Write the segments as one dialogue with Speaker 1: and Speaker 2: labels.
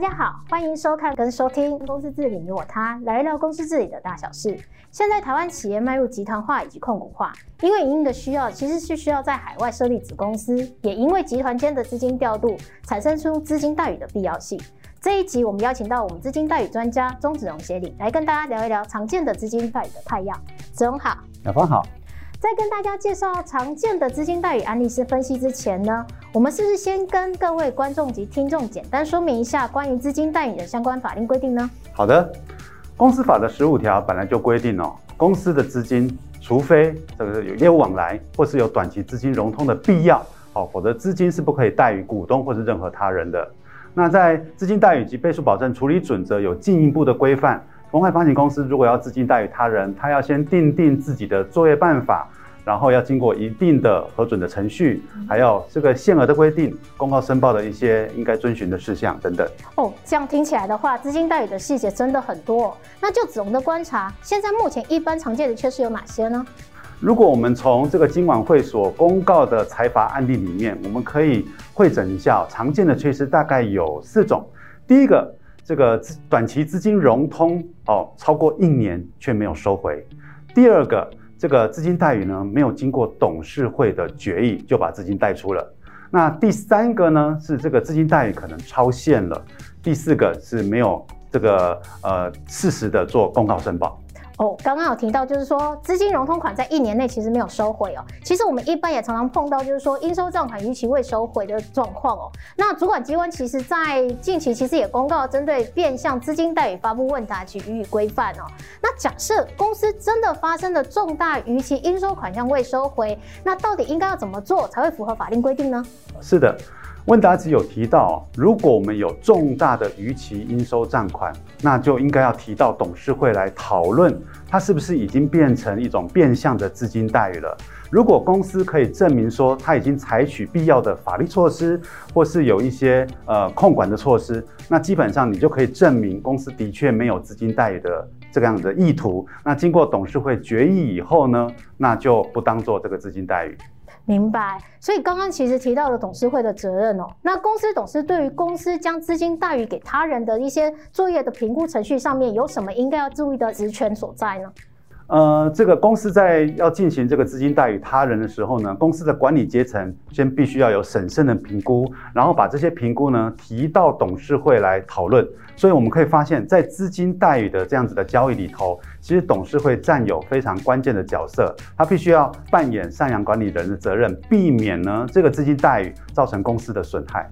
Speaker 1: 大家好，欢迎收看跟收听《公司治理你我他》，来聊公司治理的大小事。现在台湾企业迈入集团化以及控股化，因为营运的需要，其实是需要在海外设立子公司，也因为集团间的资金调度，产生出资金待遇的必要性。这一集我们邀请到我们资金待遇专家钟子荣协理来跟大家聊一聊常见的资金待遇的派样。子荣好，
Speaker 2: 雅芳好。
Speaker 1: 在跟大家介绍常见的资金代语案例式分析之前呢，我们是不是先跟各位观众及听众简单说明一下关于资金代语的相关法令规定呢？
Speaker 2: 好的，公司法的十五条本来就规定哦，公司的资金，除非这个有业务往来或是有短期资金融通的必要，哦，否则资金是不可以代予股东或是任何他人的。那在资金代语及倍数保证处理准则有进一步的规范。公开发行公司如果要资金贷予他人，他要先定定自己的作业办法，然后要经过一定的核准的程序，还有这个限额的规定、公告申报的一些应该遵循的事项等等。
Speaker 1: 哦，这样听起来的话，资金代语的细节真的很多。那就子龙的观察，现在目前一般常见的缺失有哪些呢？
Speaker 2: 如果我们从这个金管会所公告的财阀案例里面，我们可以会诊一下，常见的缺失大概有四种。第一个。这个短期资金融通哦，超过一年却没有收回。第二个，这个资金待遇呢，没有经过董事会的决议就把资金贷出了。那第三个呢，是这个资金待遇可能超限了。第四个是没有这个呃适时的做公告申报。
Speaker 1: 哦，刚刚有提到，就是说资金融通款在一年内其实没有收回哦。其实我们一般也常常碰到，就是说应收账款逾期未收回的状况哦。那主管机关其实在近期其实也公告针对变相资金代语发布问答及予以规范哦。那假设公司真的发生了重大逾期应收款项未收回，那到底应该要怎么做才会符合法令规定呢？
Speaker 2: 是的。问答集有提到，如果我们有重大的逾期应收账款，那就应该要提到董事会来讨论，它是不是已经变成一种变相的资金待遇了。如果公司可以证明说，它已经采取必要的法律措施，或是有一些呃控管的措施，那基本上你就可以证明公司的确没有资金待遇的这个样的意图。那经过董事会决议以后呢，那就不当做这个资金待遇。
Speaker 1: 明白，所以刚刚其实提到了董事会的责任哦。那公司董事对于公司将资金贷予给他人的一些作业的评估程序上面，有什么应该要注意的职权所在呢？
Speaker 2: 呃，这个公司在要进行这个资金代予他人的时候呢，公司的管理阶层先必须要有审慎的评估，然后把这些评估呢提到董事会来讨论。所以我们可以发现，在资金代予的这样子的交易里头，其实董事会占有非常关键的角色，他必须要扮演上扬管理人的责任，避免呢这个资金代予造成公司的损害。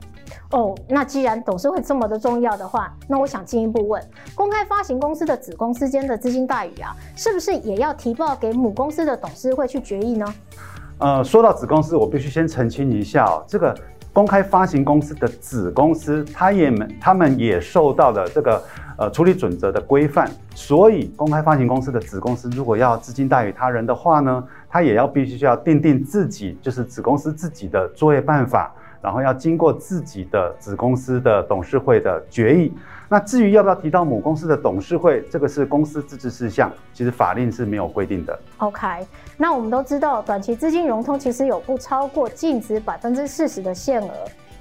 Speaker 1: 哦，那既然董事会这么的重要的话，那我想进一步问，公开发行公司的子公司间的资金待遇啊，是不是也要提报给母公司的董事会去决议呢？
Speaker 2: 呃，说到子公司，我必须先澄清一下哦，这个。公开发行公司的子公司，他也们他们也受到了这个呃处理准则的规范，所以公开发行公司的子公司如果要资金代予他人的话呢，他也要必须需要订定自己就是子公司自己的作业办法。然后要经过自己的子公司的董事会的决议。那至于要不要提到母公司的董事会，这个是公司自治事项，其实法令是没有规定的。
Speaker 1: OK，那我们都知道，短期资金融通其实有不超过净值百分之四十的限额，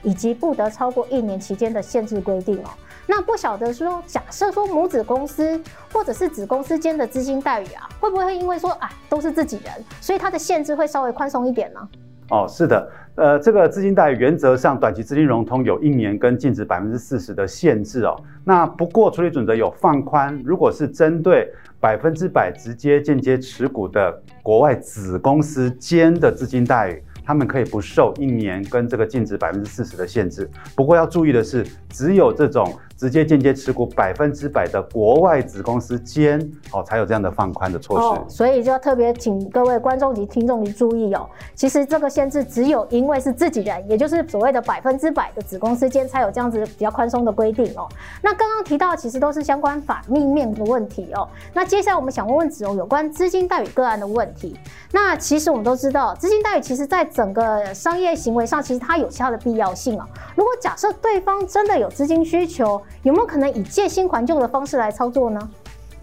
Speaker 1: 以及不得超过一年期间的限制规定哦。那不晓得说，假设说母子公司或者是子公司间的资金待遇啊，会不会因为说啊都是自己人，所以它的限制会稍微宽松一点呢？
Speaker 2: 哦，是的。呃，这个资金代语原则上，短期资金融通有一年跟净值百分之四十的限制哦。那不过处理准则有放宽，如果是针对百分之百直接、间接持股的国外子公司间的资金代语，他们可以不受一年跟这个净值百分之四十的限制。不过要注意的是，只有这种。直接、间接持股百分之百的国外子公司间，哦，才有这样的放宽的措施。
Speaker 1: 所以就要特别请各位观众及听众去注意哦。其实这个限制只有因为是自己人，也就是所谓的百分之百的子公司间才有这样子比较宽松的规定哦。那刚刚提到其实都是相关法律面的问题哦。那接下来我们想问问子荣有关资金代语个案的问题。那其实我们都知道，资金代语其实在整个商业行为上，其实它有它的必要性哦。如果假设对方真的有资金需求，有没有可能以借新还旧的方式来操作呢？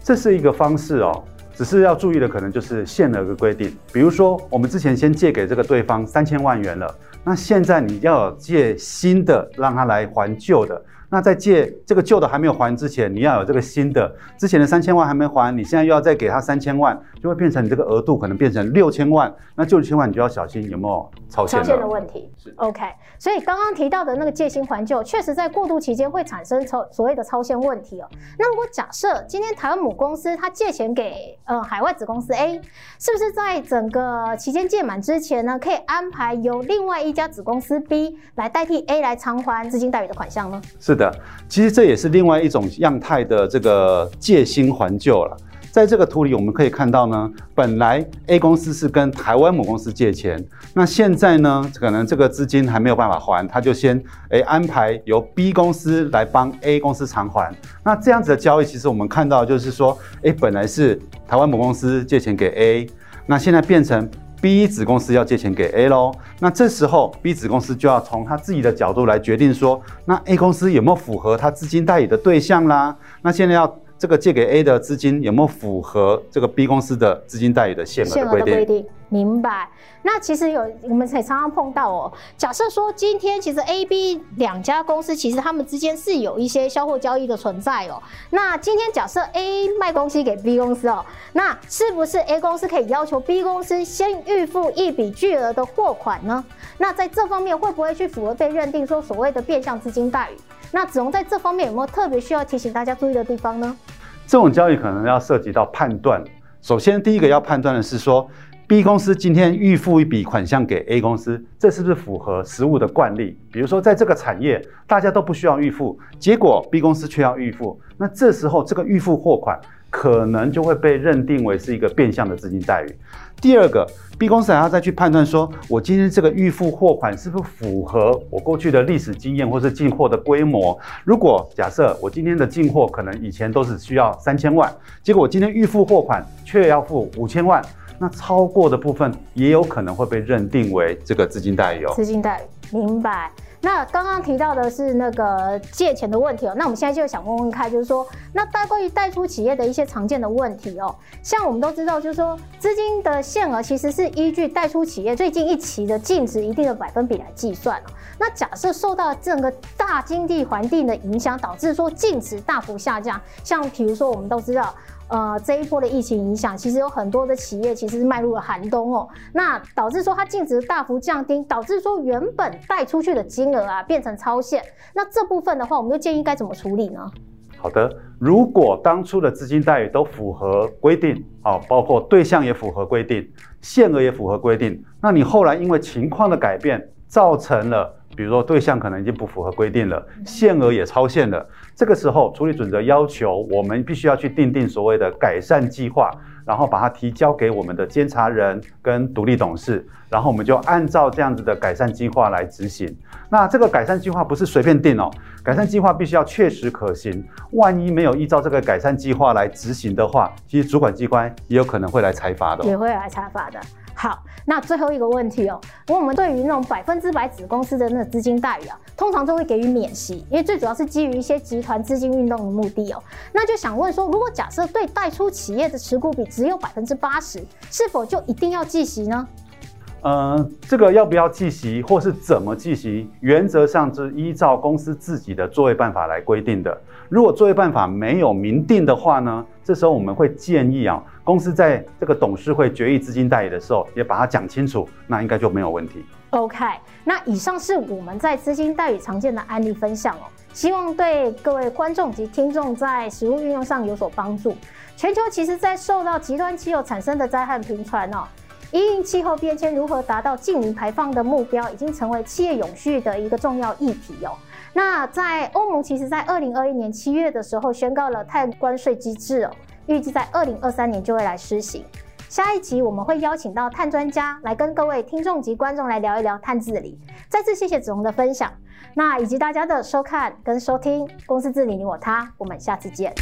Speaker 2: 这是一个方式哦，只是要注意的可能就是限额的规定。比如说，我们之前先借给这个对方三千万元了，那现在你要借新的让他来还旧的，那在借这个旧的还没有还之前，你要有这个新的，之前的三千万还没还，你现在又要再给他三千万，就会变成你这个额度可能变成六千万，那就六千万你就要小心有没有超限，
Speaker 1: 超限的问题。是 OK，所以刚刚提到的那个借新还旧，确实在过渡期间会产生超所谓的超限问题哦。那如果假设今天台湾母公司它借钱给呃海外子公司 A，是不是在整个期间届满之前呢，可以安排由另外一家子公司 B 来代替 A 来偿还资金贷与的款项呢？
Speaker 2: 是的，其实这也是另外一种样态的这个借新还旧了。在这个图里我们可以看到呢，本来 A 公司是跟台湾母公司借钱，那现在呢，可能这个资金还没有办法还，他就先诶安排由 B 公司来帮 A 公司偿还。那这样子的交易，其实我们看到就是说，诶本来是台湾母公司借钱给 A，那现在变成 B 子公司要借钱给 A 喽。那这时候 B 子公司就要从他自己的角度来决定说，那 A 公司有没有符合他资金代理的对象啦？那现在要。这个借给 A 的资金有没有符合这个 B 公司的资金待遇的限额的规定？规定？
Speaker 1: 明白。那其实有我们也常常碰到哦。假设说今天其实 A、B 两家公司其实他们之间是有一些销货交易的存在哦。那今天假设 A 卖东西给 B 公司哦，那是不是 A 公司可以要求 B 公司先预付一笔巨额的货款呢？那在这方面会不会去符合被认定说所谓的变相资金待遇？那子龙在这方面有没有特别需要提醒大家注意的地方呢？
Speaker 2: 这种交易可能要涉及到判断。首先，第一个要判断的是说，B 公司今天预付一笔款项给 A 公司，这是不是符合实务的惯例？比如说，在这个产业大家都不需要预付，结果 B 公司却要预付，那这时候这个预付货款可能就会被认定为是一个变相的资金待遇。第二个，B 公司还要再去判断说，我今天这个预付货款是不是符合我过去的历史经验或是进货的规模？如果假设我今天的进货可能以前都是需要三千万，结果我今天预付货款却要付五千万，那超过的部分也有可能会被认定为这个资金贷有。
Speaker 1: 资金贷，明白。那刚刚提到的是那个借钱的问题哦，那我们现在就想问问看，就是说，那带关于贷出企业的一些常见的问题哦，像我们都知道，就是说资金的限额其实是依据贷出企业最近一期的净值一定的百分比来计算。那假设受到整个大经济环境的影响，导致说净值大幅下降，像比如说我们都知道。呃，这一波的疫情影响，其实有很多的企业其实是迈入了寒冬哦，那导致说它净值大幅降低，导致说原本贷出去的金额啊变成超限，那这部分的话，我们又建议该怎么处理呢？
Speaker 2: 好的，如果当初的资金贷与都符合规定，啊，包括对象也符合规定，限额也符合规定，那你后来因为情况的改变，造成了。比如说对象可能已经不符合规定了，限额也超限了，这个时候处理准则要求我们必须要去定定所谓的改善计划，然后把它提交给我们的监察人跟独立董事，然后我们就按照这样子的改善计划来执行。那这个改善计划不是随便定哦，改善计划必须要确实可行。万一没有依照这个改善计划来执行的话，其实主管机关也有可能会来裁罚的，
Speaker 1: 也会来裁罚的。好，那最后一个问题哦，我们对于那种百分之百子公司的那资金待遇啊，通常都会给予免息，因为最主要是基于一些集团资金运动的目的哦。那就想问说，如果假设对贷出企业的持股比只有百分之八十，是否就一定要计息呢？
Speaker 2: 呃，这个要不要计息，或是怎么计息，原则上是依照公司自己的作业办法来规定的。如果作业办法没有明定的话呢，这时候我们会建议啊，公司在这个董事会决议资金代理的时候，也把它讲清楚，那应该就没有问题。
Speaker 1: OK，那以上是我们在资金代理常见的案例分享哦，希望对各位观众及听众在实务运用上有所帮助。全球其实在受到极端气候产生的灾害频传哦。因应气候变迁，如何达到净零排放的目标，已经成为企业永续的一个重要议题哦。那在欧盟，其实在二零二一年七月的时候宣告了碳关税机制哦，预计在二零二三年就会来施行。下一集我们会邀请到碳专家来跟各位听众及观众来聊一聊碳治理。再次谢谢子龙的分享，那以及大家的收看跟收听《公司治理你我他》，我们下次见。